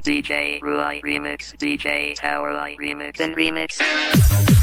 DJ Ruai Remix, DJ Tower Light Remix, and Remix.